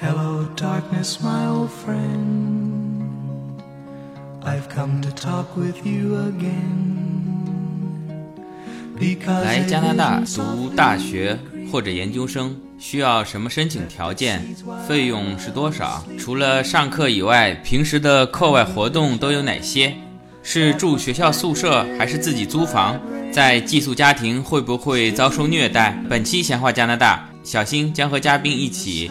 Hello, darkness, my old friend. I've come to talk with you again. Because 来加拿大读大学或者研究生需要什么申请条件？费用是多少？除了上课以外，平时的课外活动都有哪些？是住学校宿舍还是自己租房？在寄宿家庭会不会遭受虐待？本期闲话加拿大，小新将和嘉宾一起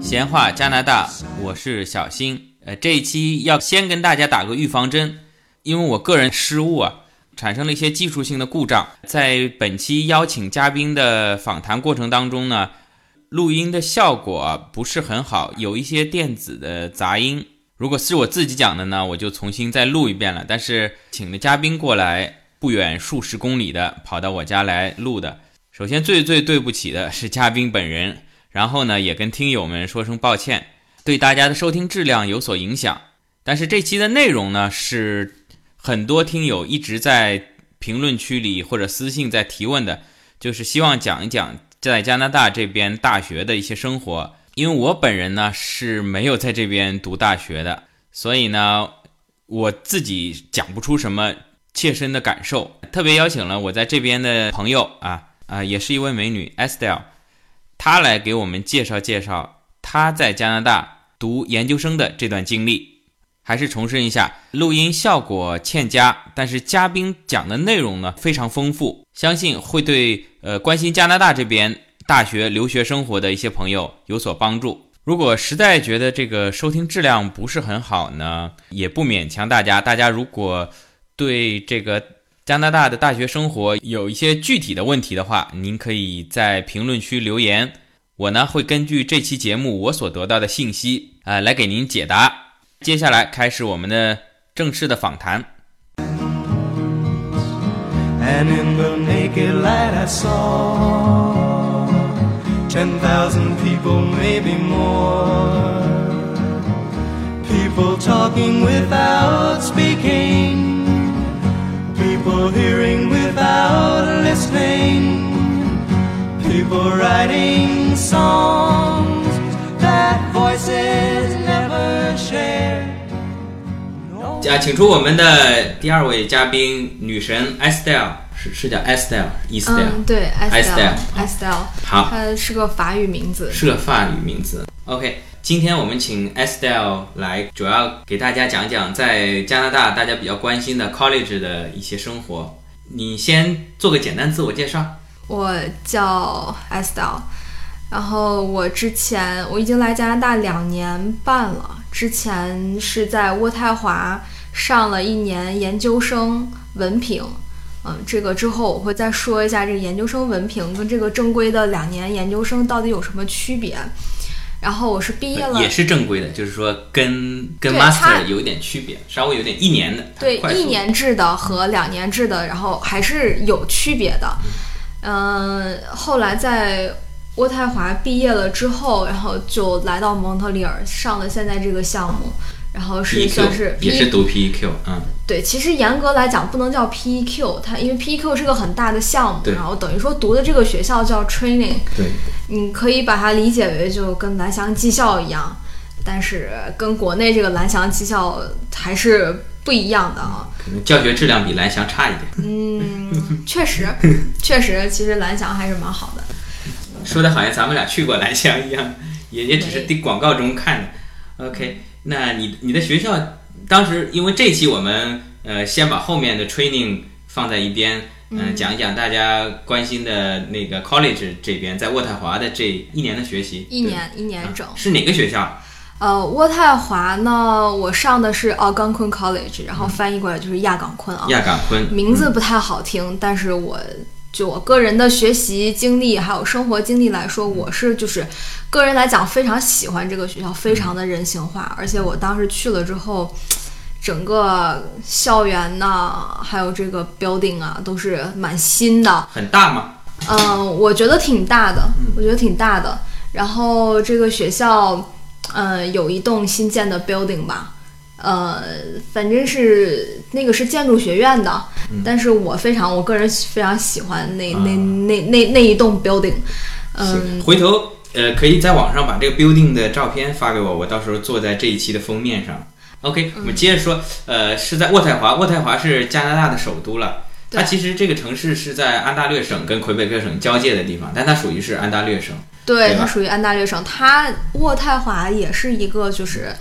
闲话加拿大，我是小新。呃，这一期要先跟大家打个预防针，因为我个人失误啊，产生了一些技术性的故障。在本期邀请嘉宾的访谈过程当中呢，录音的效果不是很好，有一些电子的杂音。如果是我自己讲的呢，我就重新再录一遍了。但是请的嘉宾过来，不远数十公里的跑到我家来录的。首先最最对不起的是嘉宾本人，然后呢也跟听友们说声抱歉，对大家的收听质量有所影响。但是这期的内容呢是很多听友一直在评论区里或者私信在提问的，就是希望讲一讲在加拿大这边大学的一些生活。因为我本人呢是没有在这边读大学的，所以呢我自己讲不出什么切身的感受。特别邀请了我在这边的朋友啊啊、也是一位美女 Estelle，她来给我们介绍介绍她在加拿大读研究生的这段经历。还是重申一下，录音效果欠佳，但是嘉宾讲的内容呢非常丰富，相信会对呃关心加拿大这边大学留学生活的一些朋友有所帮助。如果实在觉得这个收听质量不是很好呢，也不勉强大家。大家如果对这个加拿大的大学生活有一些具体的问题的话，您可以在评论区留言，我呢会根据这期节目我所得到的信息啊、呃来给您解答。接下来开始我们的正式的访谈。And in the naked light I saw ten thousand people, maybe more. People talking without speaking, people hearing without listening, people writing songs that voices never share. 啊，请出我们的第二位嘉宾，女神 Estelle， 是是叫 Estelle，Estelle，、嗯，对 Estelle Estelle，Estelle，好，它是个法语名字。是个法语名字。OK，今天我们请 Estelle 来，主要给大家讲讲在加拿大大家比较关心的 college 的一些生活。你先做个简单自我介绍。我叫 Estelle，然后我之前我已经来加拿大两年半了，之前是在渥太华上了一年研究生文凭。嗯，这个之后我会再说一下这个研究生文凭跟这个正规的两年研究生到底有什么区别。然后我是毕业了，也是正规的，就是说跟跟 master 有一点区别，稍微有点一年的，对一年制的和两年制的，然后还是有区别的。嗯，后来在渥太华毕业了之后，然后就来到蒙特利尔上了现在这个项目，然后是算是也是读 PEQ，嗯，对，其实严格来讲不能叫 PEQ，它因为 PEQ 是个很大的项目，然后等于说读的这个学校叫 Training，对，你可以把它理解为就跟蓝翔技校一样，但是跟国内这个蓝翔技校还是不一样的啊。可能教学质量比蓝翔差一点。嗯，确实，确实，其实蓝翔还是蛮好的。说的好像咱们俩去过蓝翔一样，也也只是没在广告中看的。OK，那你你的学校当时因为这期我们呃先把后面的 training 放在一边，嗯、讲一讲大家关心的那个 college 这边在渥太华的这一年的学习，一年一年整。是哪个学校？呃，渥太华呢，我上的是 Algonquin College，然后翻译过来就是亚岗昆啊，亚岗昆。名字不太好听，但是我就我个人的学习经历还有生活经历来说，我是就是个人来讲非常喜欢这个学校，非常的人性化，而且我当时去了之后，整个校园呐，还有这个 building 啊，都是蛮新的。很大吗？嗯，我觉得挺大的，我觉得挺大的。然后这个学校，嗯，有一栋新建的 building 吧，呃，反正是那个是建筑学院的，但是我非常，我个人非常喜欢那那那那那一栋 building，嗯。行，回头呃可以在网上把这个 building 的照片发给我，我到时候做在这一期的封面上。OK，我们接着说，呃，是在渥太华，渥太华是加拿大的首都了。它其实这个城市是在安大略省跟魁北克省交界的地方，但它属于是安大略省。对，对它属于安大略省，它渥太华也是一个就是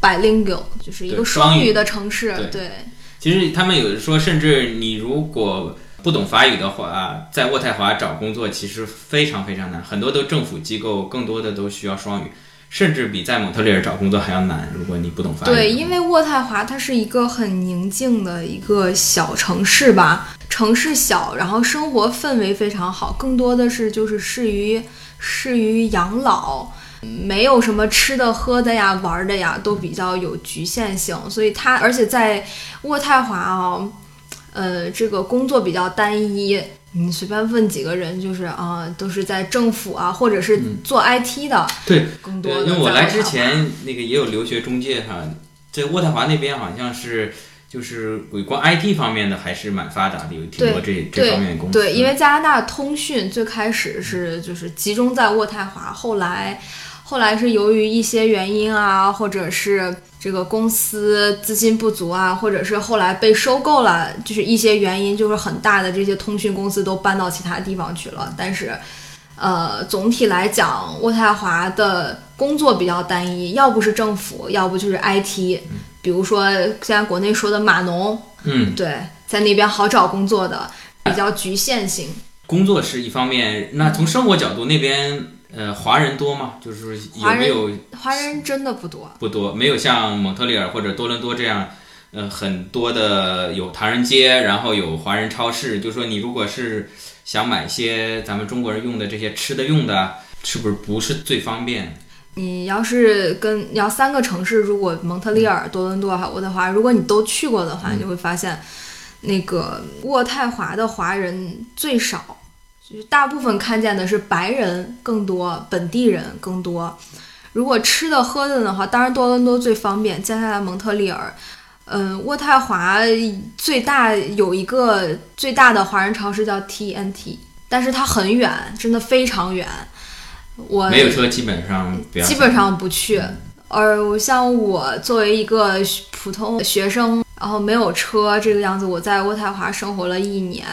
bilingual，就是一个双语的城市，对对。其实他们有的说，甚至你如果不懂法语的话，在渥太华找工作其实非常非常难，很多都政府机构，更多的都需要双语，甚至比在蒙特利尔找工作还要难。如果你不懂法语对，因为渥太华它是一个很宁静的一个小城市吧，城市小，然后生活氛围非常好，更多的是就是适于适于养老，没有什么吃的喝的呀、玩的呀，都比较有局限性，所以他而且在渥太华啊、呃，这个工作比较单一。你随便问几个人，就是啊、都是在政府啊，或者是做 IT 的，对，更多的，因为我来之前那个也有留学中介哈，在渥太华那边好像是就是有关 IT 方面的还是蛮发达的，有挺多这这方面的公司。对，因为加拿大通讯最开始是就是集中在渥太华，后来后来是由于一些原因啊，或者是这个公司资金不足啊，或者是后来被收购了，就是一些原因，就是很大的这些通讯公司都搬到其他地方去了。但是，呃，总体来讲，渥太华的工作比较单一，要不是政府，要不就是 IT。比如说现在国内说的码农，嗯，对，在那边好找工作的，比较局限性。工作是一方面，那从生活角度那边呃华人多吗？就是有没有华人真的不多，不多，没有像蒙特利尔或者多伦多这样。呃，很多的有唐人街，然后有华人超市。就说你如果是想买一些咱们中国人用的这些吃的用的，是不是不是最方便？你要是跟你要三个城市，如果蒙特利尔、多伦多还有渥太华，如果你都去过的话，你就会发现，那个渥太华的华人最少，就是大部分看见的是白人更多，本地人更多。如果吃的喝的的话，当然多伦多最方便，接下来蒙特利尔。嗯，渥太华最大有一个最大的华人超市叫 TNT，但是它很远，真的非常远。我没有车基本上。基本上不去。而我像我作为一个普通学生，然后没有车这个样子，我在渥太华生活了一年，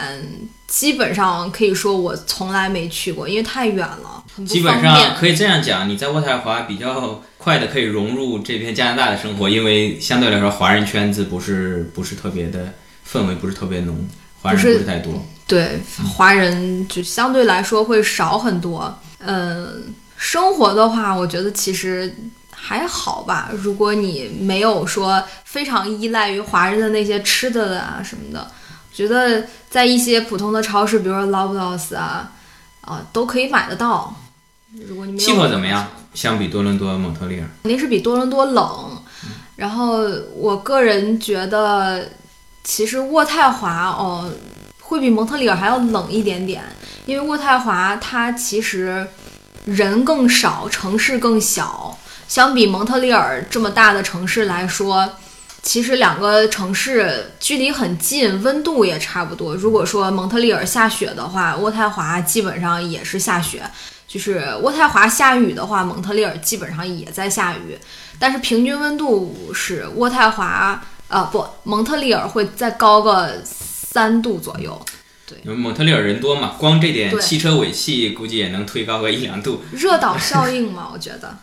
基本上可以说我从来没去过，因为太远了，很不基本。上可以这样讲，你在渥太华比较快的可以融入这片加拿大的生活，因为相对来说华人圈子不是不是特别的氛围不是特别浓，华人不是不是太多。对，华人就相对来说会少很多。嗯，生活的话，我觉得其实还好吧。如果你没有说非常依赖于华人的那些吃的的啊什么的，我觉得在一些普通的超市，比如说 Loblaws 啊啊都可以买得到。如果你没有气候怎么样？相比多伦多、蒙特利尔，肯定是比多伦多冷。然后我个人觉得，其实渥太华哦，会比蒙特利尔还要冷一点点，因为渥太华它其实人更少，城市更小，相比蒙特利尔这么大的城市来说。其实两个城市距离很近，温度也差不多。如果说蒙特利尔下雪的话，渥太华基本上也是下雪。就是渥太华下雨的话，蒙特利尔基本上也在下雨，但是平均温度是渥太华呃、不，蒙特利尔会再高个三度左右。因为蒙特利尔人多嘛，光这点汽车尾气估计也能推高个一两度。热岛效应嘛，我觉得。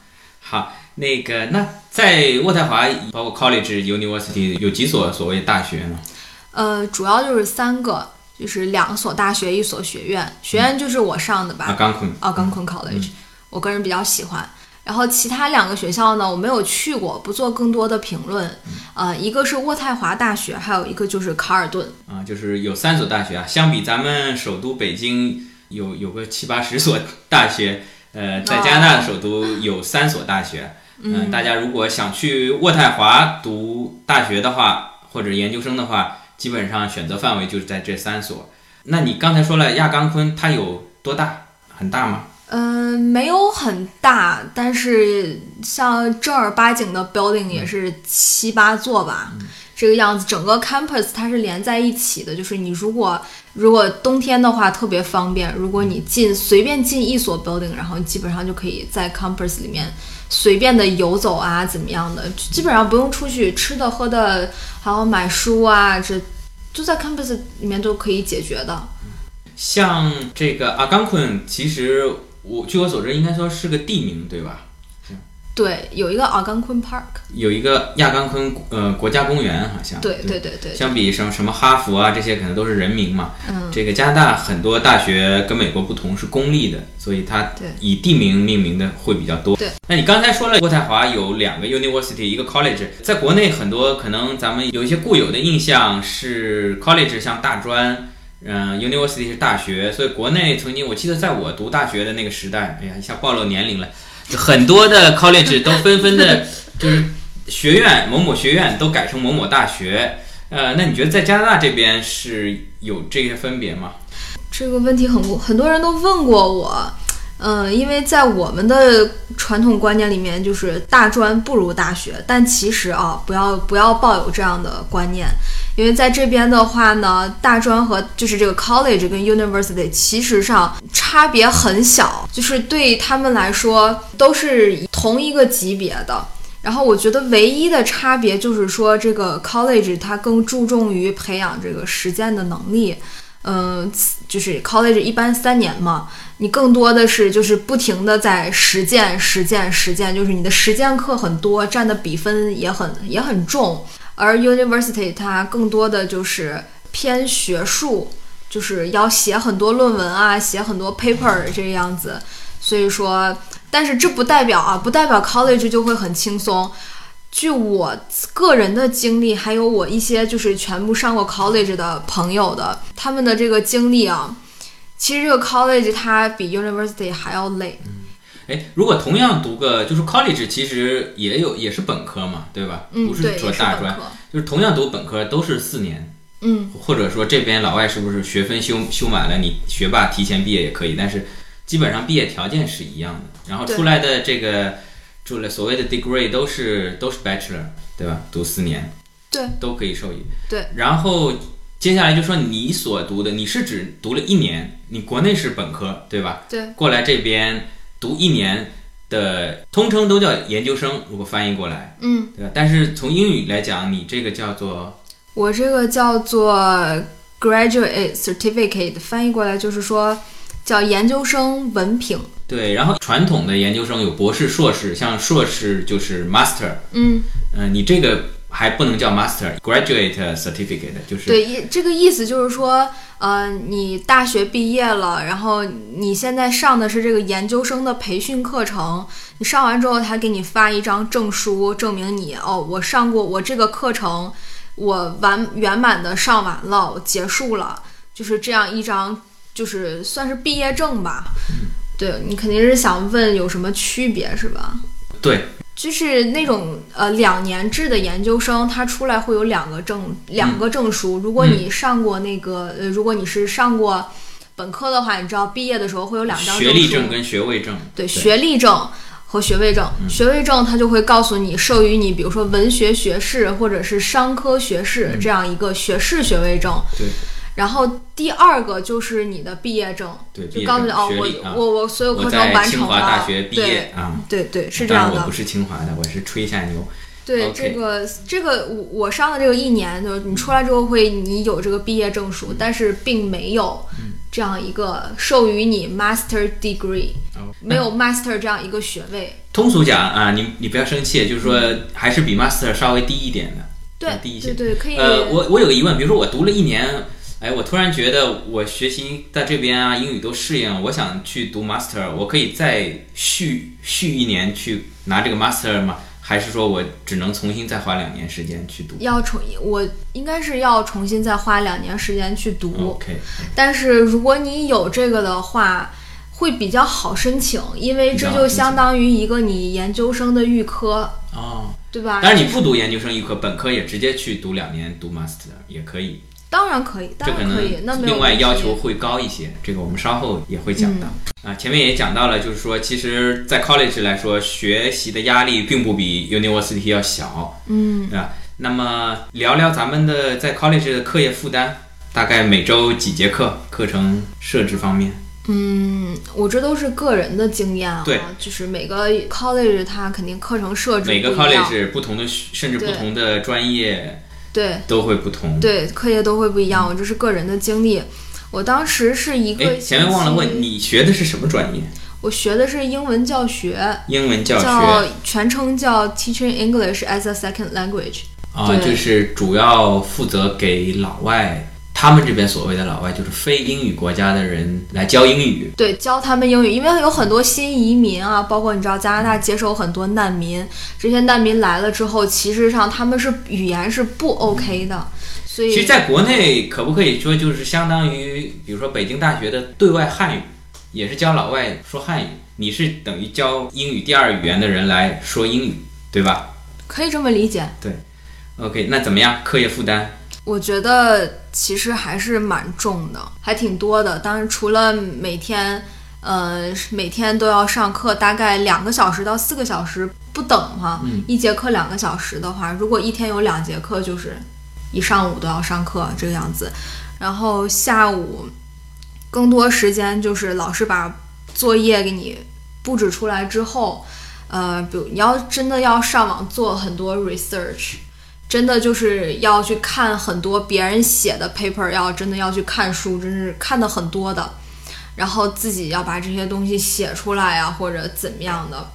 好，那个那在渥太华，包括 college、university 有几所所谓大学呢？呃，主要就是三个，就是两所大学，一所学院。学院就是我上的吧，啊，冈昆。啊冈昆 College，、我个人比较喜欢。然后其他两个学校呢，我没有去过，不做更多的评论。呃，一个是渥太华大学，还有一个就是卡尔顿。啊，就是有三所大学啊，相比咱们首都北京有有个七八十所大学，呃，在加拿大的首都有三所大学。嗯，大家如果想去渥太华读大学的话，或者研究生的话，基本上选择范围就是在这三所。那你刚才说了亚冈昆，它有多大？很大吗？嗯，没有很大，但是像正儿八经的 building 也是七八座吧，这个样子。整个 campus 它是连在一起的，就是你如果如果冬天的话特别方便，如果你进随便进一所 building，然后基本上就可以在 campus 里面随便的游走啊，怎么样的，基本上不用出去吃的喝的，还有买书啊，这就在 campus 里面都可以解决的。像这个阿冈昆，其实我据我所知，应该说是个地名，对吧？对，有一个阿冈昆 Park，有一个亚冈昆呃国家公园，好像。对对对对。相比什么什么哈佛啊这些，可能都是人名嘛。嗯。这个加拿大很多大学跟美国不同，是公立的，所以它以地名命名的会比较多。对。那你刚才说了，渥太华有两个 University，一个 College。在国内很多可能咱们有一些固有的印象是 College 像大专。嗯，University 是大学，所以国内曾经我记得在我读大学的那个时代，哎呀，一下暴露年龄了，很多的 college 都纷纷的，就是学院某某学院都改成某某大学。呃，那你觉得在加拿大这边是有这些分别吗？这个问题很很多人都问过我。嗯，因为在我们的传统观念里面，就是大专不如大学。但其实啊，不要不要抱有这样的观念，因为在这边的话呢，大专和就是这个 college 跟 university 其实上差别很小，就是对他们来说都是同一个级别的。然后我觉得唯一的差别就是说，这个 college 它更注重于培养这个实践的能力。嗯，就是 college 一般三年嘛，你更多的是就是不停的在实践、实践、实践，就是你的实践课很多，占的比分也很也很重。而 university 它更多的就是偏学术，就是要写很多论文啊，写很多 paper 这样子。所以说，但是这不代表啊，不代表 college 就会很轻松。据我个人的经历，还有我一些就是全部上过 college 的朋友的，他们的这个经历啊，其实这个 college 它比 university 还要累。哎，如果同样读个就是 college，其实也有也是本科嘛，对吧？嗯，不是说大专，就是同样读本科都是四年。嗯，或者说这边老外是不是学分修修满了，你学霸提前毕业也可以，但是基本上毕业条件是一样的，然后出来的这个。住了所谓的 degree 都是都是 bachelor，对吧？读四年，对，都可以授予。对，然后接下来就说你所读的，你是指读了一年，你国内是本科，对吧？对。过来这边读一年的，通称都叫研究生，如果翻译过来，嗯，对吧？但是从英语来讲，你这个叫做，我这个叫做 graduate certificate，翻译过来就是说叫研究生文凭。对，然后传统的研究生有博士、硕士，像硕士就是 master，嗯，嗯，你这个还不能叫 master，graduate certificate 就是对，这个意思就是说，呃，你大学毕业了，然后你现在上的是这个研究生的培训课程，你上完之后，他给你发一张证书，证明你哦，我上过我这个课程，我完圆满的上完了，我结束了，就是这样一张，就是算是毕业证吧。对你肯定是想问有什么区别是吧？对，就是那种呃两年制的研究生，他出来会有两个证，两个证书。如果你上过那个呃，如果你是上过本科的话，你知道毕业的时候会有两张学历证跟学位证。对，学历证和学位证，学位证他就会告诉你授予你，比如说文学学士或者是商科学士这样一个学士学位证。对。然后第二个就是你的毕业证，就告诉你哦，我我我所有课程完成了，对啊，对对是这样的。我不是清华的，我是吹一下牛。对这个这个我我上的这个一年，就是你出来之后会你有这个毕业证书，但是并没有这样一个授予你 master degree，没有 master 这样一个学位。通俗讲啊，你你不要生气，就是说还是比 master 稍微低一点的，对低一些。对对，可以。呃，我我有个疑问，比如说我读了一年。哎，我突然觉得我学习在这边啊，英语都适应了，我想去读 master，我可以再续续一年去拿这个 master 吗？还是说我只能重新再花两年时间去读要重，我应该是要重新再花两年时间去读。？OK，但是如果你有这个的话，会比较好申请，因为这就相当于一个你研究生的预科，哦，对吧？但是你不读研究生预科，本科也直接去读两年读 master 也可以，当然可以，当然可以，那另外要求会高一些，这个我们稍后也会讲到。嗯啊，前面也讲到了，就是说，其实，在 college 来说，学习的压力并不比 university 要小，嗯，对吧？那么聊聊咱们的在 college 的课业负担，大概每周几节课，课程设置方面。嗯，我这都是个人的经验啊，对就是每个 college 它肯定课程设置每个 college 不同的学，甚至不同的专业对都会不同。对，课业都会不一样，我这是个人的经历。我当时是一个哎，前面忘了问，你学的是什么专业？我学的是英文教学，英文教学叫学全称叫 Teaching English as a Second Language。啊，对就是主要负责给老外，他们这边所谓的老外就是非英语国家的人来教英语。对，教他们英语，因为有很多新移民啊，包括你知道加拿大接收很多难民，这些难民来了之后，其实上他们是语言是不 OK 的，所以其实，在国内可不可以说就是相当于，比如说北京大学的对外汉语，也是教老外说汉语，你是等于教英语第二语言的人来说英语，对吧可以这么理解。对？OK，那怎么样？课业负担？我觉得其实还是蛮重的，还挺多的。当然，除了每天，呃，每天都要上课，大概两个小时到四个小时不等哈。嗯一节课两个小时的话，如果一天有两节课，就是一上午都要上课这个样子。然后下午更多时间就是老师把作业给你布置出来之后，呃，比如你要真的要上网做很多 research。真的就是要去看很多别人写的 paper，要真的要去看书，真是看的很多的，然后自己要把这些东西写出来啊，或者怎么样的，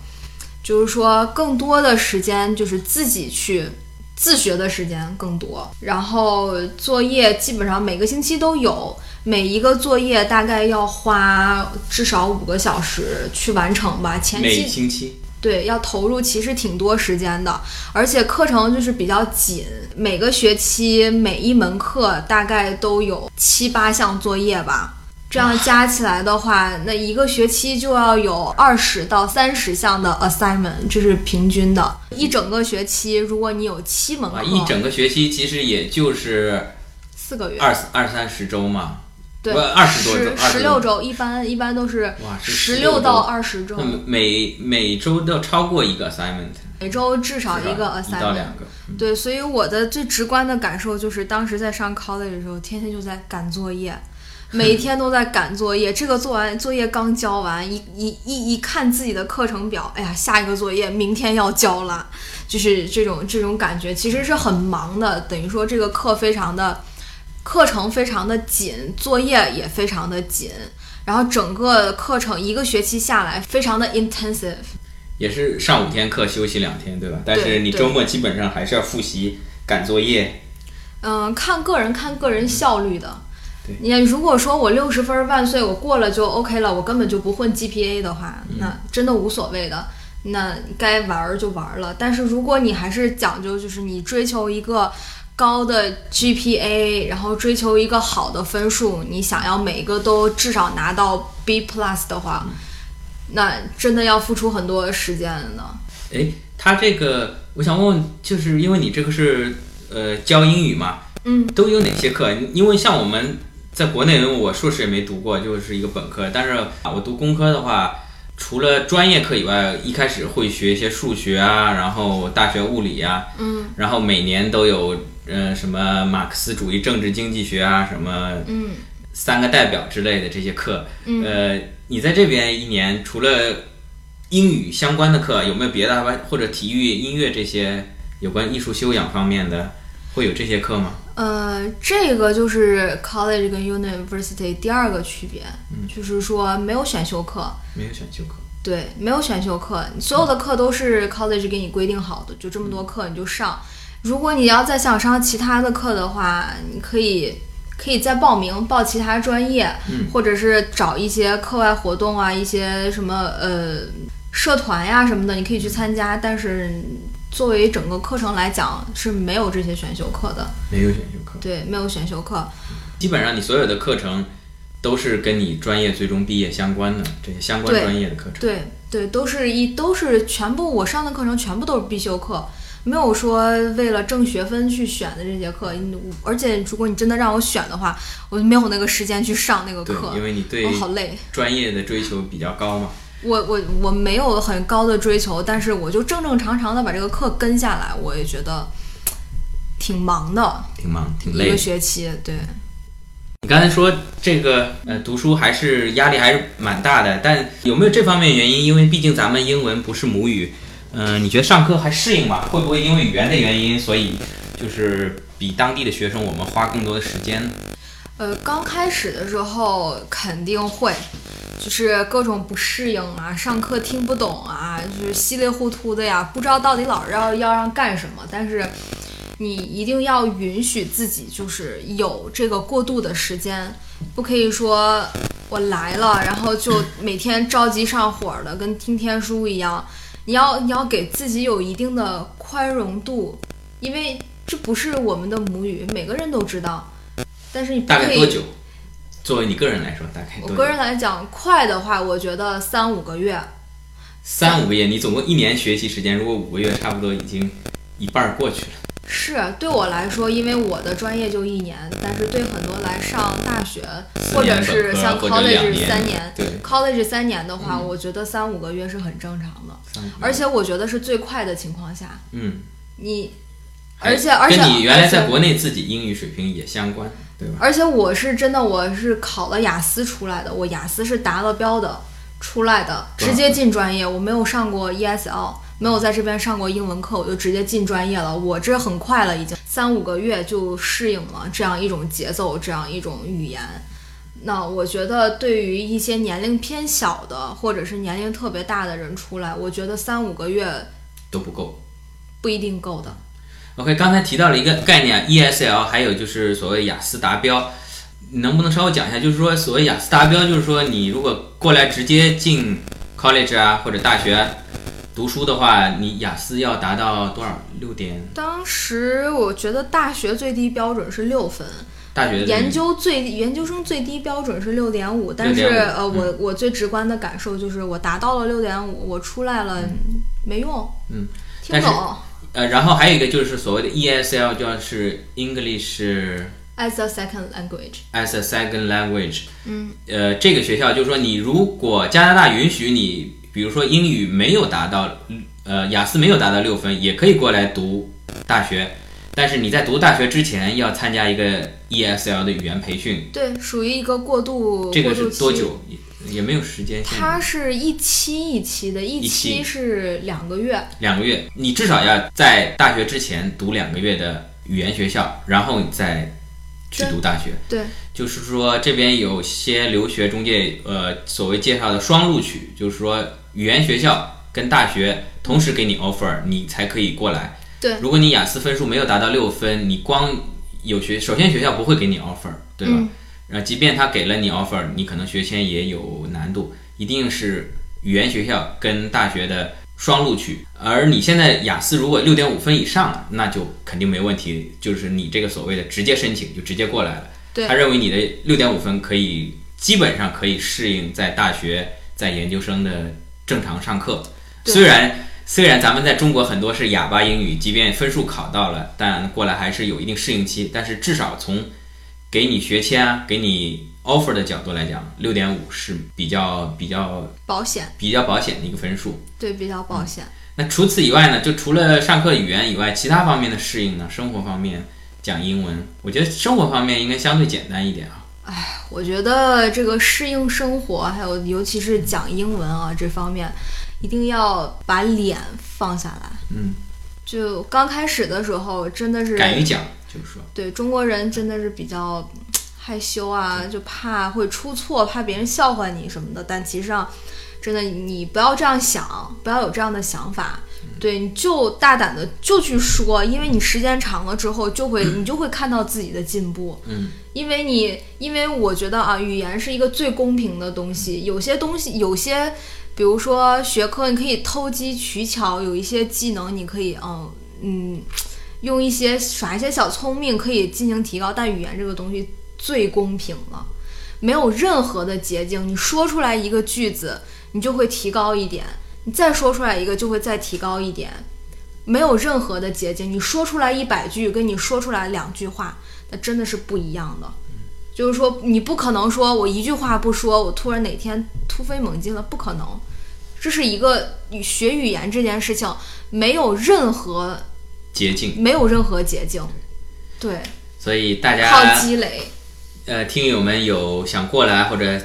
就是说更多的时间就是自己去自学的时间更多，然后作业基本上每个星期都有，每一个作业大概要花至少五个小时去完成吧，前期？对，要投入其实挺多时间的，而且课程就是比较紧，每个学期每一门课大概都有七八项作业吧。这样加起来的话，那一个学期就要有二十到三十项的 assignment，这是平均的。一整个学期，如果你有七门啊，课，一整个学期其实也就是四个月，二二三十周嘛，对，二十多周十20十六周，一般一般都是哇，是十六六到二十周，每每周都超过一个 assignment，每周至少一个 assignment。两个。嗯对，所以我的最直观的感受就是，当时在上 college 的时候，天天就在赶作业，每天都在赶作业。这个做完作业刚交完，一一一一看自己的课程表，哎呀，下一个作业明天要交了，就是这种这种感觉，其实是很忙的。等于说这个课非常的，课程非常的紧，作业也非常的紧。然后整个课程一个学期下来，非常的 intensive，也是上五天课，休息两天，对吧？但是你周末基本上还是要复习、赶作业。嗯，看个人看个人效率的。对你如果说我六十分儿万岁，我过了就 OK 了，我根本就不混 GPA 的话，那真的无所谓的，那该玩儿就玩儿了。但是如果你还是讲究，就是你追求一个高的 GPA，然后追求一个好的分数，你想要每个都至少拿到 B plus 的话，那真的要付出很多时间的。诶，他这个我想问问，就是因为你这个是呃教英语嘛，嗯，都有哪些课？因为像我们在国内，我硕士也没读过，就是一个本科。但是啊我读工科的话，除了专业课以外，一开始会学一些数学啊，然后大学物理啊，嗯，然后每年都有呃什么马克思主义政治经济学啊，什么嗯三个代表之类的这些课。嗯呃，你在这边一年除了英语相关的课，有没有别的或者体育、音乐这些有关艺术修养方面的，会有这些课吗？呃，这个就是 college 跟 university 第二个区别，就是说没有选修课，没有选修课。对，没有选修课，所有的课都是 college 给你规定好的，就这么多课你就上。如果你要再想上其他的课的话，你可以可以再报名报其他专业，嗯或者是找一些课外活动啊，一些什么呃社团呀什么的，你可以去参加。但是作为整个课程来讲是没有这些选修课的，没有选修课，对，没有选修课。基本上你所有的课程都是跟你专业最终毕业相关的这些相关专业的课程。对对，都是一都是全部我上的课程全部都是必修课，没有说为了挣学分去选的这节课。你而且如果你真的让我选的话，我就没有那个时间去上那个课，因为你对我好累。专业的追求比较高嘛。我我我没有很高的追求，但是我就正正常常的把这个课跟下来，我也觉得挺忙的，挺忙，挺累一个。学期。对，你刚才说这个呃，读书还是压力还是蛮大的，但有没有这方面原因？因为毕竟咱们英文不是母语，嗯、你觉得上课还适应吗？会不会因为语言的原因，所以就是比当地的学生我们花更多的时间？呃，刚开始的时候肯定会，就是各种不适应啊，上课听不懂啊，就是稀里糊涂的呀，不知道到底老师要要让干什么。但是你一定要允许自己，就是有这个过渡的时间，不可以说我来了，然后就每天着急上火的，跟听天书一样。你要你要给自己有一定的宽容度，因为这不是我们的母语，每个人都知道。但是你不可以大概多久？作为你个人来说，大概我个？人来讲，快的话，我觉得三五个月。三五个月，你总共一年学习时间，如果五个月，差不多已经一半儿过去了。是对我来说，因为我的专业就一年，但是对很多来上大学或者是像 college 三年，college 三年的话，嗯。我觉得三五个月是很正常的，而且我觉得是最快的情况下，嗯，你，而且而且跟你原来在国内自己英语水平也相关，对吧？而且我是真的，我是考了雅思出来的，我雅思是达了标的出来的，直接进专业。我没有上过 ESL，没有在这边上过英文课，我就直接进专业了。我这很快了，已经三五个月就适应了这样一种节奏，这样一种语言。那我觉得，对于一些年龄偏小的，或者是年龄特别大的人出来，我觉得三五个月都不够。不一定够的。OK，刚才提到了一个概念 ESL，还有就是所谓雅思达标，你能不能稍微讲一下？就是说所谓雅思达标，就是说你如果过来直接进 college 啊或者大学啊读书的话，你雅思要达到多少？六点？当时我觉得大学最低标准是六分，大学研究最研究生最低标准是六点五，但是6.5呃，嗯我我最直观的感受就是我达到了六点五，我出来了、没用，嗯，听不懂。呃，然后还有一个就是所谓的 ESL，就是 English As a second language，as a second language。嗯，呃，这个学校就是说，你如果加拿大允许你，比如说英语没有达到，呃，雅思没有达到六分，也可以过来读大学。但是你在读大学之前要参加一个 ESL 的语言培训，对，属于一个过渡这个。是多久？也也没有时间限制。它是一期一期的，一一期期是两个月。两个月，你至少要在大学之前读两个月的语言学校，然后你再去读大学。对，就是说这边有些留学中介，呃，所谓介绍的双录取，就是说语言学校跟大学同时给你 offer，你才可以过来。对如果你雅思分数没有达到六分，你光有学，首先学校不会给你 offer，对吧？嗯呃，即便他给了你 offer，你可能学签也有难度，一定是语言学校跟大学的双录取。而你现在雅思如果六点五分以上了，那就肯定没问题，就是你这个所谓的直接申请就直接过来了。对他认为你的六点五分可以基本上可以适应在大学在研究生的正常上课。虽然虽然咱们在中国很多是哑巴英语，即便分数考到了，但过来还是有一定适应期。但是至少从给你学签啊，给你 offer 的角度来讲，六点五是比较比较保险，比较保险的一个分数。对，比较保险。那除此以外呢，就除了上课语言以外，其他方面的适应呢，生活方面讲英文，我觉得生活方面应该相对简单一点啊。哎我觉得这个适应生活，还有尤其是讲英文啊这方面，一定要把脸放下来。嗯，就刚开始的时候，真的是敢于讲，就是，对中国人真的是比较嗯害羞啊，就怕会出错，怕别人笑话你什么的。但其实上，真的你不要这样想，不要有这样的想法。对，你就大胆的就去说，因为你时间长了之后，就会 你就会看到自己的进步。嗯，因为你，因为我觉得啊，语言是一个最公平的东西。有些东西，有些，比如说学科，你可以偷机取巧；有一些技能，你可以，嗯嗯，用一些耍一些小聪明，可以进行提高。但语言这个东西最公平了，没有任何的捷径。你说出来一个句子，你就会提高一点。你再说出来一个，就会再提高一点，没有任何的捷径。你说出来一百句，跟你说出来两句话，那真的是不一样的。就是说，你不可能说我一句话不说，我突然哪天突飞猛进了，不可能。这是一个学语言这件事情，没有任何捷径，没有任何捷径。对，所以大家靠积累。呃，听友们有想过来或者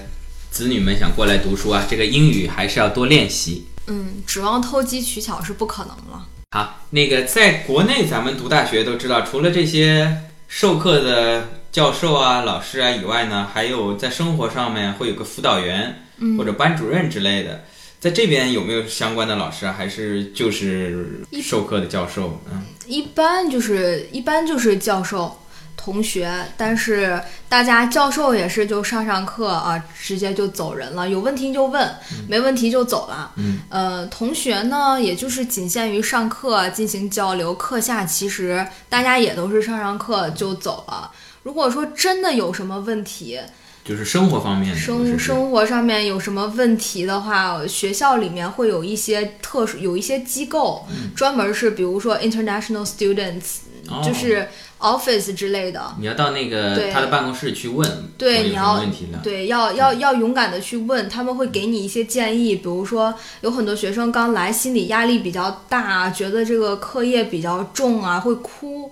子女们想过来读书啊，这个英语还是要多练习。嗯，指望偷机取巧是不可能了。好，那个在国内咱们读大学都知道，除了这些授课的教授啊、老师啊以外呢，还有在生活上面会有个辅导员或者班主任之类的。在这边有没有相关的老师啊？还是就是授课的教授？嗯，一般就是一般就是教授。同学，但是大家教授也是就上上课啊，直接就走人了。有问题就问，没问题就走了。嗯，呃，同学呢，也就是仅限于上课进行交流，课下其实大家也都是上上课就走了。如果说真的有什么问题，就是生活方面，生生活上面有什么问题的话，学校里面会有一些特殊，有一些机构专门是，比如说 international students，就是。Office 之类的，你要到那个他的办公室去问，对，你要对，要要要勇敢的。去问，他们会给你一些建议，比如说有很多学生刚来，心理压力比较大，觉得这个课业比较重啊，会哭，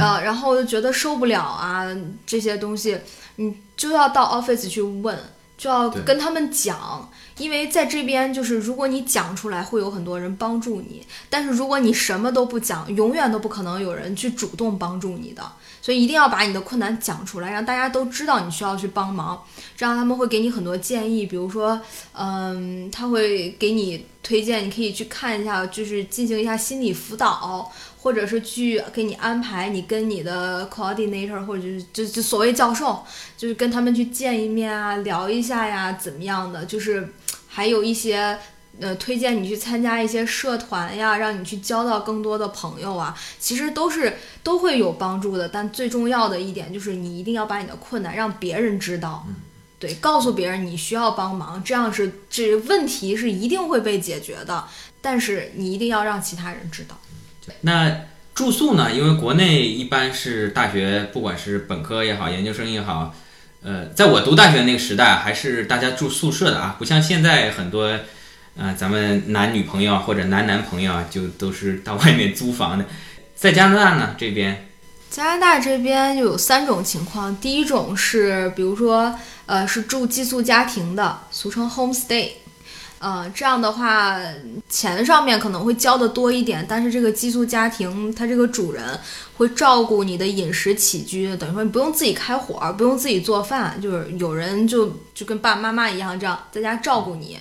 呃，然后就觉得受不了啊，这些东西，你就要到 office 去问，就要跟他们讲。因为在这边，就是如果你讲出来，会有很多人帮助你；但是如果你什么都不讲，永远都不可能有人去主动帮助你的。所以一定要把你的困难讲出来，让大家都知道你需要去帮忙。这样他们会给你很多建议，比如说，嗯，他会给你推荐，你可以去看一下，就是进行一下心理辅导，或者是去给你安排你跟你的 coordinator 或者就是就就所谓教授，就是跟他们去见一面啊，聊一下呀，怎么样的，就是。还有一些，呃，推荐你去参加一些社团呀，让你去交到更多的朋友啊，其实都是都会有帮助的。但最重要的一点就是，你一定要把你的困难让别人知道，对，告诉别人你需要帮忙，这样是这问题是一定会被解决的。但是你一定要让其他人知道。那住宿呢？因为国内一般是大学，不管是本科也好，研究生也好。呃，在我读大学那个时代，还是大家住宿舍的啊，不像现在很多，呃，咱们男女朋友或者男男朋友啊，就都是到外面租房的。在加拿大呢，这边，加拿大这边有三种情况，第一种是，比如说，呃，是住寄宿家庭的，俗称 homestay。呃，这样的话，钱上面可能会交的多一点，但是这个寄宿家庭，他这个主人会照顾你的饮食起居，等于说你不用自己开火，不用自己做饭，就是有人就就跟爸爸妈妈一样，这样在家照顾你。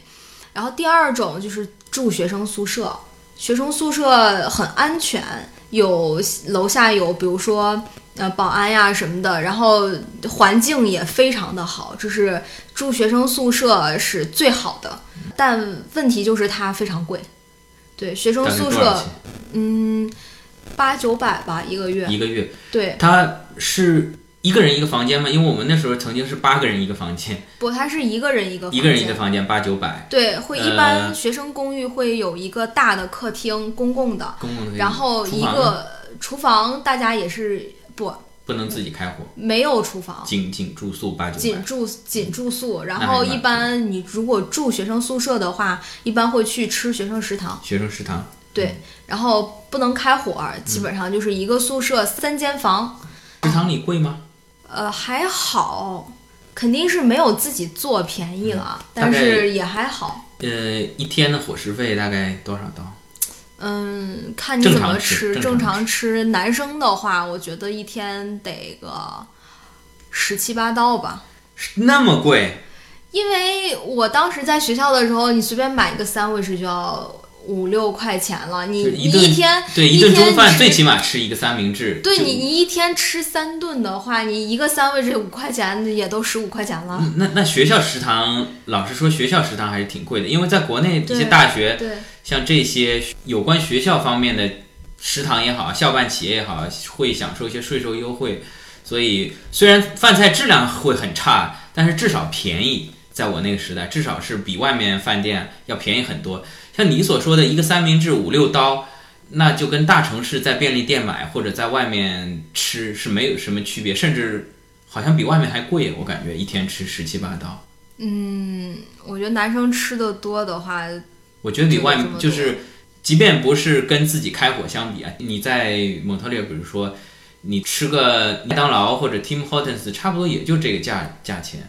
然后第二种就是住学生宿舍，学生宿舍很安全，有楼下有，比如说。呃，保安呀什么的，然后环境也非常的好，这是住学生宿舍是最好的，但问题就是它非常贵。对，学生宿舍，嗯，八九百吧一个月。一个月。对。它是一个人一个房间吗？因为我们那时候曾经是八个人一个房间。不，它是一个人一个。一个人一个房间，八九百。对，会一般学生公寓会有一个大的客厅，公共的。公共的。然后一个厨房，大家也是。不，不能自己开火，没有厨房，仅仅住宿八九仅住仅住宿，然后一般你如果住学生宿舍的话，一般会去吃学生食堂。学生食堂，对，然后不能开火，基本上就是一个宿舍三间房。食堂里贵吗？呃，还好，肯定是没有自己做便宜了，但是也还好。呃，一天的伙食费大概多少刀？嗯，看你怎么吃。正常吃，男生的话，我觉得一天得个十七八刀吧。那么贵？因为我当时在学校的时候，你随便买一个三卫士就要五六块钱了。你你一天对一顿中饭最起码吃一个三明治。对你，你一天吃三顿的话，你一个三位这五块钱也都十五块钱了。那那学校食堂，老实说，学校食堂还是挺贵的，因为在国内一些大学，对，像这些有关学校方面的食堂也好，校办企业也好，会享受一些税收优惠，所以虽然饭菜质量会很差，但是至少便宜。在我那个时代，至少是比外面饭店要便宜很多。像你所说的一个三明治五六刀，那就跟大城市在便利店买或者在外面吃是没有什么区别，甚至好像比外面还贵。我感觉一天吃十七八刀。嗯我觉得男生吃的多的话，我觉得比外面就是，即便不是跟自己开火相比啊，你在蒙特利尔，比如说你吃个麦当劳或者 Tim Hortons，差不多也就这个价价钱，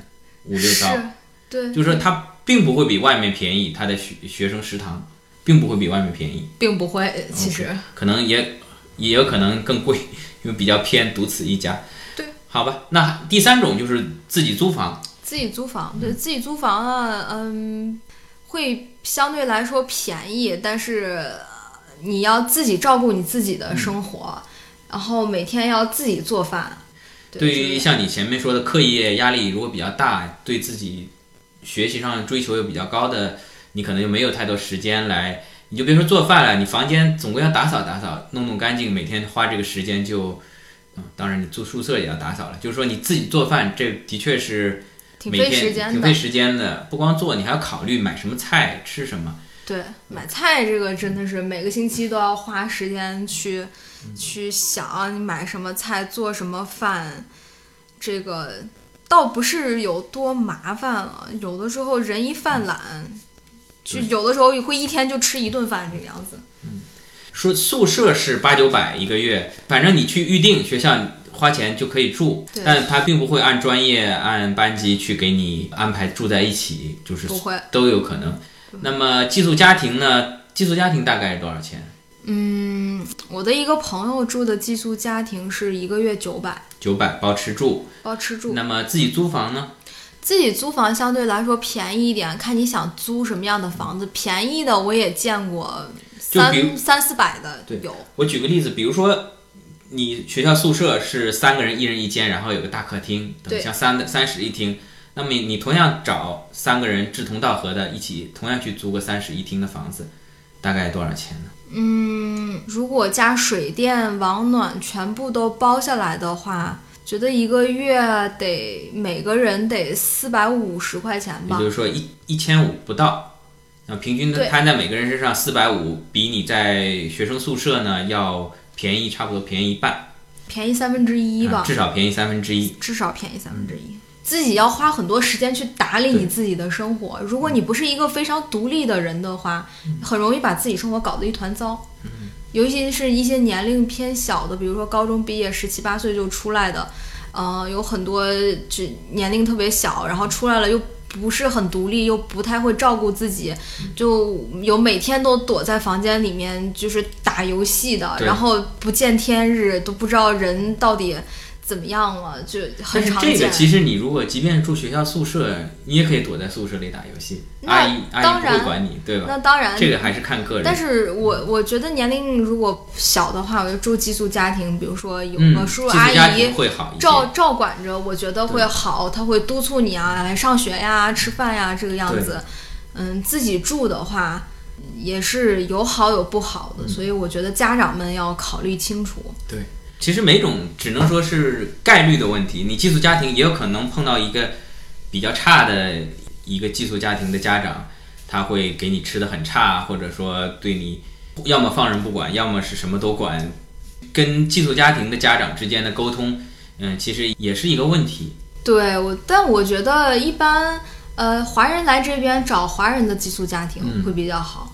五六刀，是，对，就是说它并不会比外面便宜，它的学学生食堂并不会比外面便宜，并不会，其实。可能也也有可能更贵，因为比较偏独此一家。对，好吧，那第三种就是自己租房，自己租房，对自己租房啊，嗯，会相对来说便宜，但是呃你要自己照顾你自己的生活，然后每天要自己做饭。对于像你前面说的课业压力如果比较大，对自己学习上追求又比较高的，你可能就没有太多时间来，你就别说做饭了，你房间总归要打扫打扫，弄弄干净，每天花这个时间就，嗯，当然你住宿舍也要打扫了，就是说你自己做饭，这的确是挺费每天时间的挺费。时间的，不光做，你还要考虑买什么菜，吃什么。对，买菜这个真的是每个星期都要花时间去、去想你买什么菜，做什么饭，这个倒不是有多麻烦了，有的时候人一犯懒，就有的时候会一天就吃一顿饭这个样子。说宿舍是八九百一个月，反正你去预定学校花钱就可以住对，但他并不会按专业按班级去给你安排住在一起，就是不会都有可能。那么寄宿家庭呢？寄宿家庭大概是多少钱？嗯，我的一个朋友住的寄宿家庭是一个月九百，九百包吃住。包吃住。那么自己租房呢？自己租房相对来说便宜一点，看你想租什么样的房子。便宜的我也见过三三四百的对有。我举个例子，比如说你学校宿舍是三个人，一人一间，然后有个大客厅，等对像三的三室一厅。那么你你同样找三个人志同道合的，一起同样去租个三室一厅的房子，大概多少钱呢？嗯，如果加水电、网暖全部都包下来的话，觉得一个月得每个人得四百五十块钱吧也就。是说一一千五不到，那平均摊在每个人身上四百五，比你在学生宿舍呢要便宜差不多便宜一半，便宜三分之一吧啊，至少便宜三分之一。至少便宜三分之一。自己要花很多时间去打理你自己的生活。如果你不是一个非常独立的人的话，很容易把自己生活搞得一团糟。尤其是一些年龄偏小的，比如说高中毕业十七八岁就出来的，呃，有很多就年龄特别小，然后出来了又不是很独立，又不太会照顾自己，就有每天都躲在房间里面就是打游戏的，然后不见天日，都不知道人到底怎么样了，就很常见。这个其实你如果即便住学校宿舍，你也可以躲在宿舍里打游戏，那阿姨阿姨不当然会管你，对吧？那当然，这个还是看个人。但是我我觉得年龄如果小的话，我就住寄宿家庭，比如说有嗯，个叔叔阿姨会好。照照管着，我觉得会好，他会督促你啊，来上学呀、吃饭呀这个样子。嗯，自己住的话也是有好有不好嗯的，所以我觉得家长们要考虑清楚。其实每种只能说是概率的问题，你寄宿家庭也有可能碰到一个比较差的一个寄宿家庭的家长，他会给你吃的很差，或者说对你要么放任不管，要么是什么都管。跟寄宿家庭的家长之间的沟通，嗯，其实也是一个问题。对我，但我觉得一般，呃，华人来这边找华人的寄宿家庭嗯会比较好，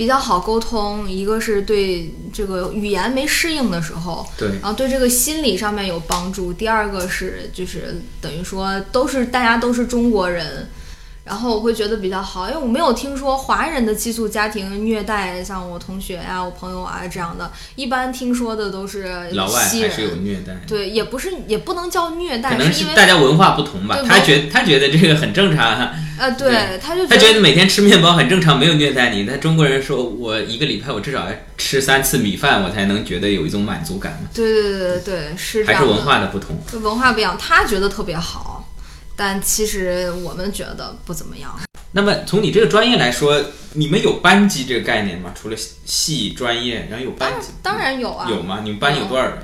比较好沟通。一个是对这个语言没适应的时候，对，然后对这个心理上面有帮助。第二个是就是等于说都是大家都是中国人，然后我会觉得比较好，因为我没有听说华人的寄宿家庭虐待像我同学呀、我朋友啊这样的，一般听说的都是老外还是有。虐待。对，也不是，也不能叫虐待，可能是因为大家文化不同吧，他觉他觉得这个很正常啊，呃，对，他就他觉得每天吃面包很正常，没有虐待你。但中国人说我一个礼拜我至少要吃三次米饭，我才能觉得有一种满足感嘛。对对对对对，是。还是文化的不同。文化不一样，他觉得特别好，但其实我们觉得不怎么样。那么从你这个专业来说，你们有班级这个概念吗？除了系专业，然后有班级？当然有啊。有吗？你们班有多少人？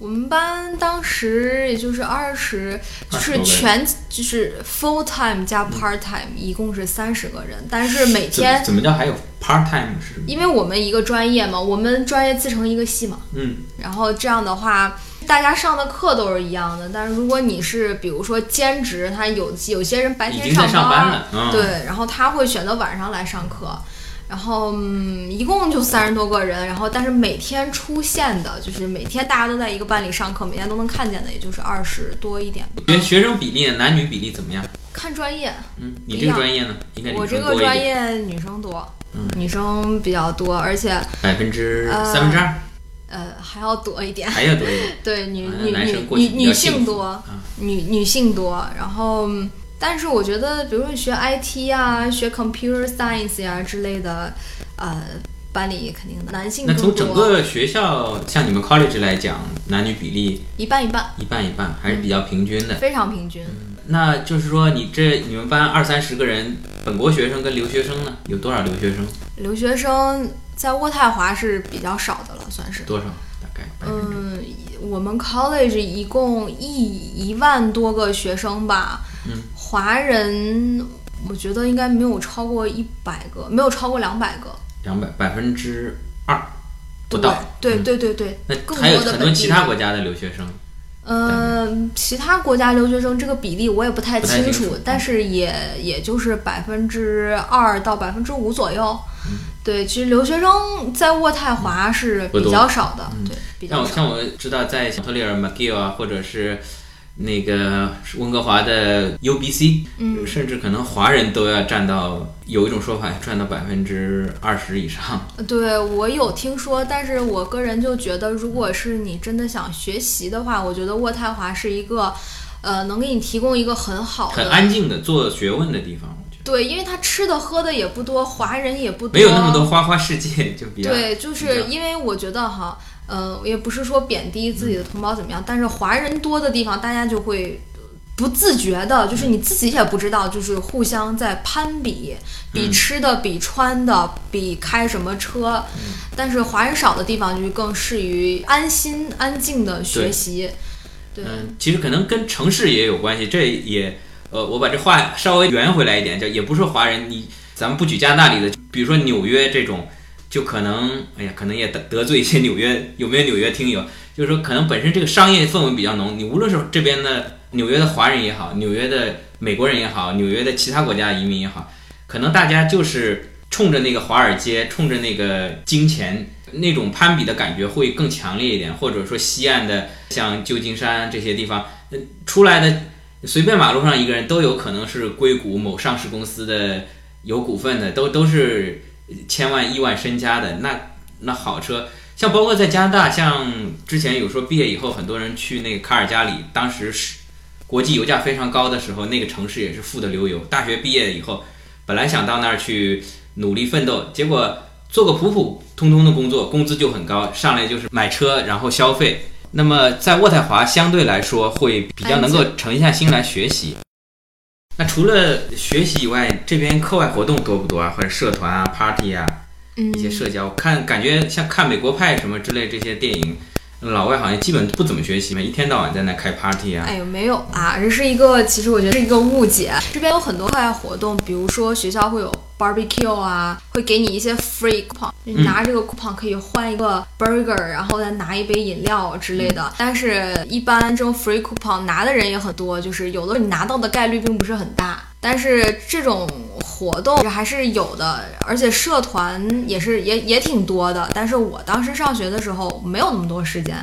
我们班当时也就是二十，就是全就是 full time 加 part time，一共是三十个人。但是每天怎么叫还有 part time 是？因为我们一个专业嘛，我们专业自成一个系嘛。嗯。然后这样的话，大家上的课都是一样的。但是如果你是比如说兼职，他有有些人白天上班，对，然后他会选择晚上来上课。然后嗯，一共就三十多个人，然后但是每天出现的，就是每天大家都在一个班里上课，每天都能看见的，也就是二十多一点。学学生比例，男女比例怎么样？看专业。嗯，你这个专业呢？应该我这个专业女生多，嗯，女生比较多，而且百分之三分之二，呃，还要多一点，还要多一点。对，女女女女女性多，女女性多，然后。但是我觉得，比如说你学 IT 啊，学 Computer Science 呀之类的，呃，班里肯定的男性那从整个学校，像你们 College 来讲，男女比例一半一半，一半一半，还是比较平均的，非常平均。那就是说，你这你们班二三十个人，本国学生跟留学生呢，有多少留学生？留学生在渥太华是比较少的了，算是多少？大概？嗯，我们 College 一共一一万多个学生吧。嗯。华人，我觉得应该没有超过一百个，没有超过两百个，两百百分之二不到。对对对对。那还有很多其他国家的留学生。嗯，其他国家留学生这个比例我也不太清楚，但是也也就是百分之二到百分之五左右。对，其实留学生在渥太华是比较少的。对，比较少。像我知道，在小特里尔、McGill 啊，或者是。那个温哥华的 UBC，嗯，甚至可能华人都要占到，有一种说法占到百分之二十以上。对我有听说，但是我个人就觉得，如果是你真的想学习的话，我觉得渥太华是一个，呃，能给你提供一个很好的、很安静的做学问的地方。对，因为他吃的喝的也不多，华人也不多，没有那么多花花世界，就比较对，就是因为我觉得哈。呃，也不是说贬低自己的同胞怎么样，但是华人多的地方，大家就会不自觉的，就是你自己也不知道，就是互相在攀比，比吃的，比穿的，比开什么车。但是华人少的地方，就更适于安心、安静的学习。对，嗯，其实可能跟城市也有关系。这也，呃，我把这话稍微圆回来一点，就也不是华人，你咱们不举加拿大里的，比如说纽约这种。就可能，哎呀，可能也得得罪一些纽约有没有纽约听友？就是说，可能本身这个商业氛围比较浓。你无论是这边的纽约的华人也好，纽约的美国人也好，纽约的其他国家移民也好，可能大家就是冲着那个华尔街，冲着那个金钱，那种攀比的感觉会更强烈一点。或者说，西岸的像旧金山这些地方，出来的随便马路上一个人都有可能是硅谷某上市公司的有股份的，都都是。千万亿万身家的那那好车，像包括在加拿大，像之前有说毕业以后很多人去那个卡尔加里，当时是国际油价非常高的时候，那个城市也是富得流油。大学毕业以后，本来想到那儿去努力奋斗，结果做个普普通通的工作，工资就很高，上来就是买车然后消费。那么在渥太华相对来说会比较能够沉下心来学习。那除了学习以外，这边课外活动多不多啊？或者社团啊、party 啊，一些社交。看，感觉像看美国派什么之类这些电影，老外好像基本不怎么学习嘛，一天到晚在那开 party 啊。哎呦，没有啊，这是一个，其实我觉得是一个误解。这边有很多课外活动，比如说学校会有。Barbecue 啊，会给你一些 free coupon，你拿这个 coupon 可以换一个 burger，然后再拿一杯饮料之类的。但是，一般这种 free coupon 拿的人也很多，就是有的你拿到的概率并不是很大。但是这种活动还是有的，而且社团也是也也挺多的。但是我当时上学的时候没有那么多时间，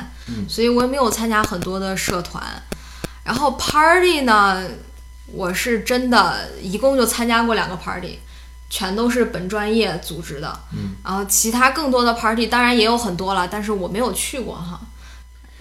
所以我也没有参加很多的社团。然后 party 呢，我是真的一共就参加过两个 party。全都是本专业组织的，嗯，然后其他更多的 party 当然也有很多了，但是我没有去过哈。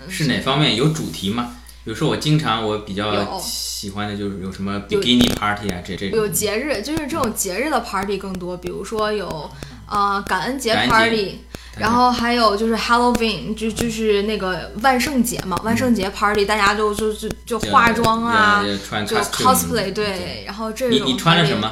是哪方面？有主题吗？比如说我经常我比较喜欢的就是有什么有 bikini party 啊，这这种。有节日，就是这种节日的 party 更多，比如说有呃感恩节 party，然后还有就是 Halloween，就就是那个万圣节嘛，万圣节 party，大家就就就就化妆啊就 cosplay，对，然后这种你你穿了什么？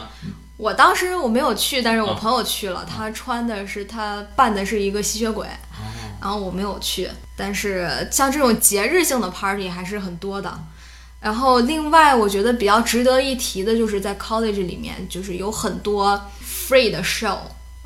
我当时我没有去，但是我哦朋友去了，他穿的是他扮的是一个吸血鬼，哦然后我没有去。但是像这种节日性的 party 还是很多的。然后另外我觉得比较值得一提的就是在 college 里面，就是有很多 free 的 show，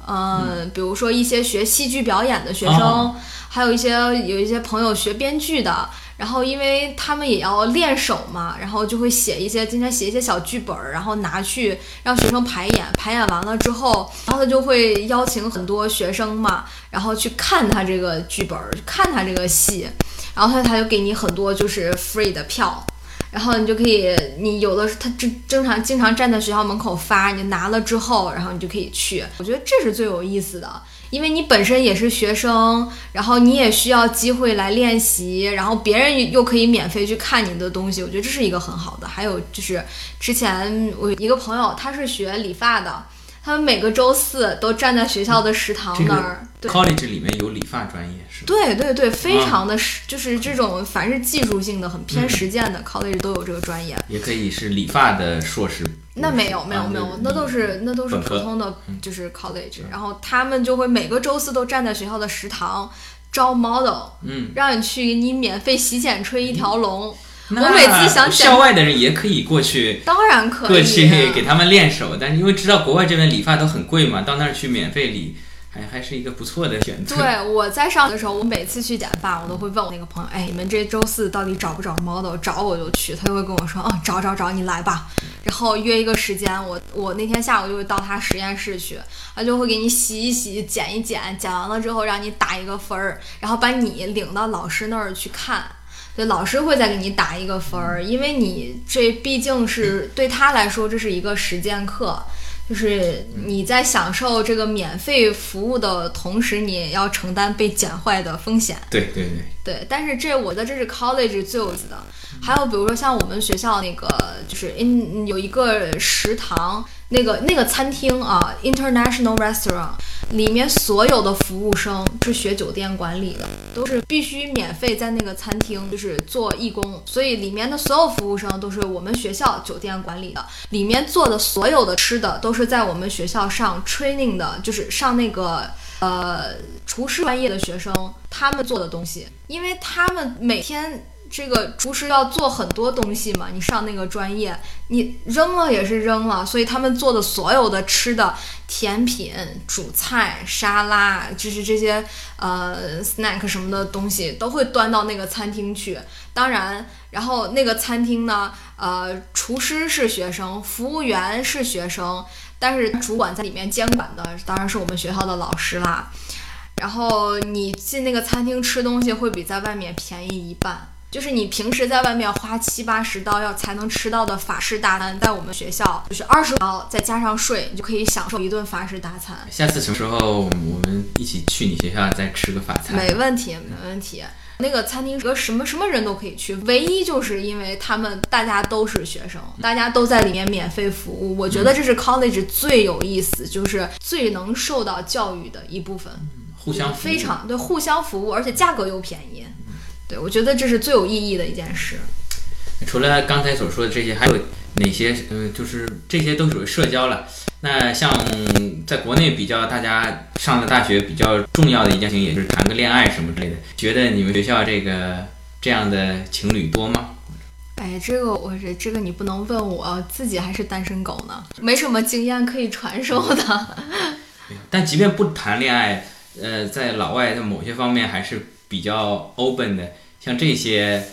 嗯，比如说一些学戏剧表演的学生，哦还有一些有一些朋友学编剧的，然后因为他们也要练手嘛，然后就会写一些经常写一些小剧本儿，然后拿去让学生排演，排演完了之后，然后他就会邀请很多学生嘛，然后去看他这个剧本，看他这个戏，然后他他就给你很多就是 free 的票。然后你就可以，你有的他正正常经常站在学校门口发，你拿了之后，然后你就可以去。我觉得这是最有意思的，因为你本身也是学生，然后你也需要机会来练习，然后别人又可以免费去看你的东西，我觉得这是一个很好的。还有就是之前我一个朋友，他是学理发的，他们每个周四都站在学校的食堂那儿，对。college 里面有理发专业是吧？对对对，非啊常的实，就是这种凡是技术性的、很偏实践的 college 都有这个专业。也可以是理发的硕士。那没有没有啊没有，那都是那都是普通的，就是 college，然后他们就会每个周四都站在学校的食堂招 model，嗯，让你去给你免费洗剪吹一条龙。那我每次想剪校外的人也可以过去。当然可以过以，去给他们练手，但是因为知道国外这边理发都很贵嘛，到那儿去免费理，还还是一个不错的选择。对，我在上的时候，我每次去剪发，我都会问我那个朋友，哎，你们这周四到底找不找 model？找我就去，他就会跟我说，哦，找找找，你来吧。然后约一个时间，我我那天下午就会到他实验室去，他就会给你洗一洗、剪一剪，剪完了之后让你打一个分儿，然后把你领到老师那儿去看。对，老师会再给你打一个分儿，因为你这毕竟是对他来说这是一个实践课，就是你在享受这个免费服务的同时，你也要承担被剪坏的风险。对对对，对，但是这我的这是 college 最有意思的。还有比如说像我们学校那个，就是 in 有一个食堂，那个那个餐厅啊，international restaurant，里面所有的服务生是学酒店管理的，都是必须免费在那个餐厅就是做义工，所以里面的所有服务生都是我们学校酒店管理的，里面做的所有的吃的都是在我们学校上 training 的，就是上那个。呃，厨师专业的学生他们做的东西，因为他们每天这个厨师要做很多东西嘛，你上那个专业，你扔了也是扔了，所以他们做的所有的吃的甜品、主菜、沙拉，就是这些呃 snack 什么的东西，都会端到那个餐厅去。当然，然后那个餐厅呢，呃，厨师是学生，服务员是学生。但是主管在里面监管的当然是我们学校的老师啦。然后你进那个餐厅吃东西会比在外面便宜一半，就是你平时在外面花七八十刀要才能吃到的法式大餐，在我们学校就是二十刀，再加上税，你就可以享受一顿法式大餐。下次什么时候我们一起去你学校再吃个法餐？没问题，没问题。那个餐厅和什么什么人都可以去，唯一就是因为他们大家都是学生，大家都在里面免费服务。我觉得这是 college 最有意思，就是最能受到教育的一部分，互相服务非常对，互相服务，而且价格又便宜。对，我觉得这是最有意义的一件事。除了刚才所说的这些，还有哪些？嗯，就是这些都属于社交了。那像在国内比较，大家上了大学比较重要的一件事情，也就是谈个恋爱什么之类的。觉得你们学校这个这样的情侣多吗？哎，这个我这这个你不能问我，自己还是单身狗呢，没什么经验可以传授的。但即便不谈恋爱，呃，在老外的某些方面还是比较 open 的。像这些，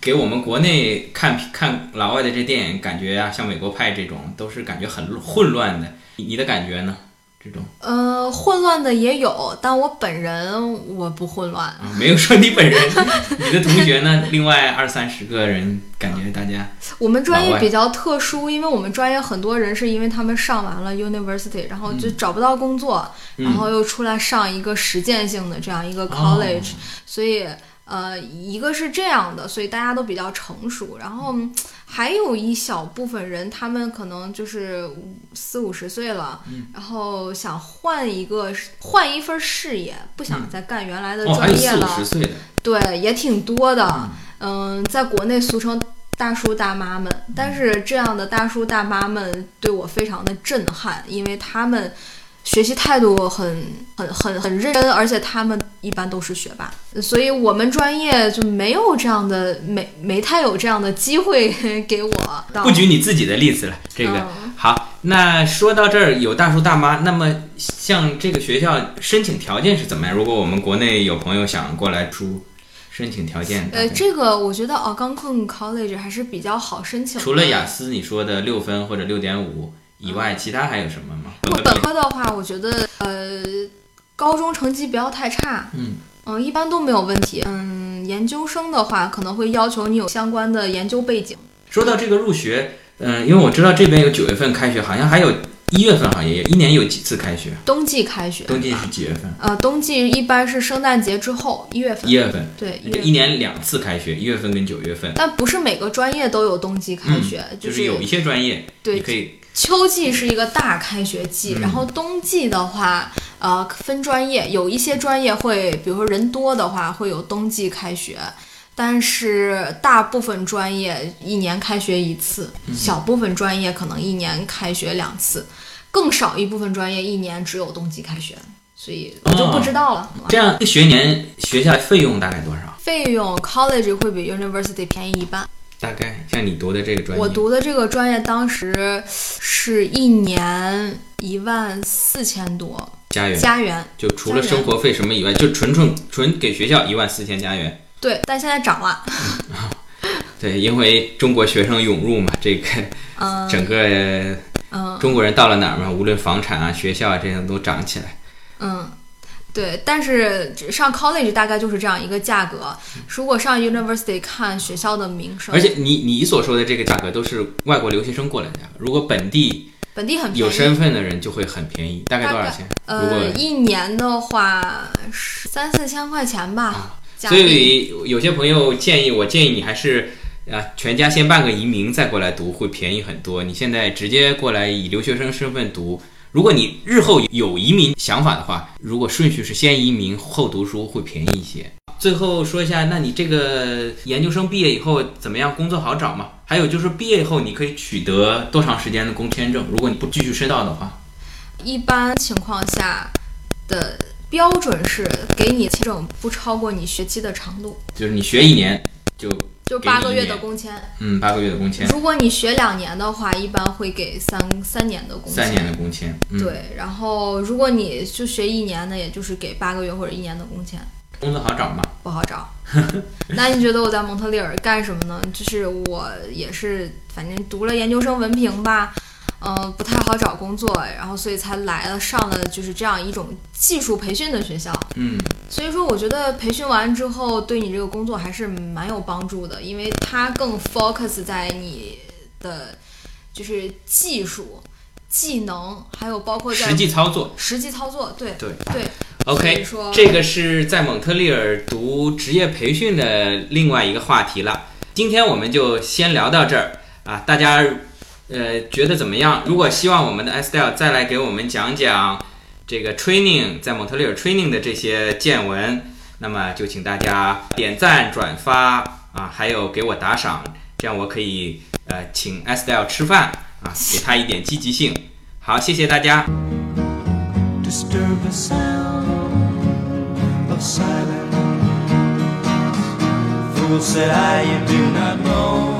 给我们国内看看老外的这电影，感觉啊，像美国派这种，都是感觉很混乱的。你你的感觉呢？这种呃，混乱的也有，但我本人我不混乱。啊，没有说你本人，你的同学呢？另外二三十个人，感觉大家 我们专业比较特殊，因为我们专业很多人是因为他们上完了 university，然后就找不到工作，然后又出来上一个实践性的这样一个 college，、所以。呃，一个是这样的，所以大家都比较成熟，然后嗯还有一小部分人，他们可能就是四五十岁了，然后想换一个换一份事业，不想再干原来的哦，还有四五专业了。十岁的，对，也挺多的。嗯，在国内俗称大叔大妈们，但是这样的大叔大妈们对我非常的震撼，因为他们学习态度很很很很认真，而且他们一般都是学霸，所以我们专业就没有这样的没没太有这样的机会 给我。不举你自己的例子了，这个、嗯好。那说到这儿有大叔大妈，那么像这个学校申请条件是怎么样？如果我们国内有朋友想过来读，申请条件，呃，这个我觉得 Algonquin College 还是比较好申请的。除了雅思你说的六分或者六点五以外，其他还有什么吗？如果本科的话，我觉得呃，高中成绩不要太差，嗯嗯，一般都没有问题。嗯，研究生的话，可能会要求你有相关的研究背景。说到这个入学，嗯、因为我知道这边有九月份开学，好像还有一月份，好像也有，一年有几次开学？冬季开学，冬季是几月份？呃，冬季一般是圣诞节之后一月份，一月份，对，一年两次开学，一月份跟九月份。但不是每个专业都有冬季开学，嗯就是有一些专业，对你可以秋季是一个大开学季，嗯然后冬季的话，呃，分专业，有一些专业会，比如说人多的话，会有冬季开学，但是大部分专业一年开学一次，嗯小部分专业可能一年开学两次，更少一部分专业一年只有冬季开学，所以我就不知道了。这样一学年学下来费用大概多少？费用 college 会比 university 便宜一半。大概像你读的这个专业，我读的这个专业当时是一年一万四千多家园，加元，就除了生活费什么以外，就纯纯纯给学校一万四千加元。对，但现在涨了。对，因为中国学生涌入嘛，这个嗯。整个嗯。中国人到了哪儿嘛，无论房产啊、学校啊这些都涨起来。嗯，对，但是上 college 大概就是这样一个价格。如果上 university 看学校的名声，而且你你所说的这个价格都是外国留学生过来的价格，如果本地本地很便宜，有身份的人就会很便宜，大概多少钱？呃，一年的话是三四千块钱吧。加所以有些朋友建议我建议你还是啊全家先办个移民再过来读会便宜很多。你现在直接过来以留学生身份读，如果你日后有移民想法的话，如果顺序是先移民后读书会便宜一些。最后说一下，那你这个研究生毕业以后怎么样？工作好找吗？还有就是毕业以后你可以取得多长时间的工签证？如果你不继续深造的话，一般情况下的标准是给你签证不超过你学期的长度，就是你学一年就就八个月的工签。嗯八个月的工签，如果你学两年的话，一般会给三三年的工签。三年的工签。嗯，对，然后如果你就学一年的，也就是给八个月或者一年的工签，工作好找吗？不好找。那你觉得我在蒙特利尔干什么呢？就是我也是，反正读了研究生文凭吧，嗯、不太好找工作，然后所以才来了上了就是这样一种技术培训的学校。嗯。所以说，我觉得培训完之后，对你这个工作还是蛮有帮助的，因为它更 focus 在你的就是技术、技能，还有包括在实际操作。实际操作。对对对 OK，这个是在蒙特利尔读职业培训的另外一个话题了。今天我们就先聊到这儿啊，大家呃，觉得怎么样？如果希望我们的 Estelle 再来给我们讲讲这个 training 在蒙特利尔 training 的这些见闻，那么就请大家点赞、转发啊，还有给我打赏，这样我可以呃请 Estelle 吃饭啊，给他一点积极性。好，谢谢大家。Fool said you do not know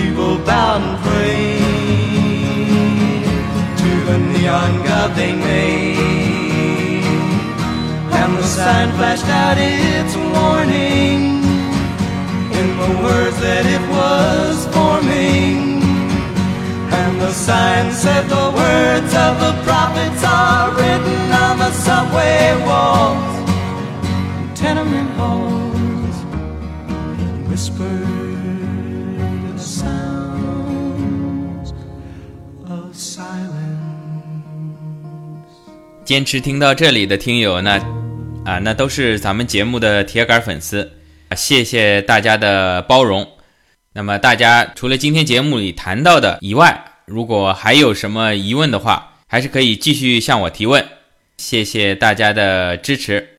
The people bowed and prayed to the neon god they made. And the sign flashed out its warning in the words that it was forming. And the sign said the words of the prophets are written on the subway walls, tenement 坚持听到这里的听友那，啊，那都是咱们节目的铁杆粉丝，谢谢大家的包容。那么大家除了今天节目里谈到的以外，如果还有什么疑问的话，还是可以继续向我提问。谢谢大家的支持。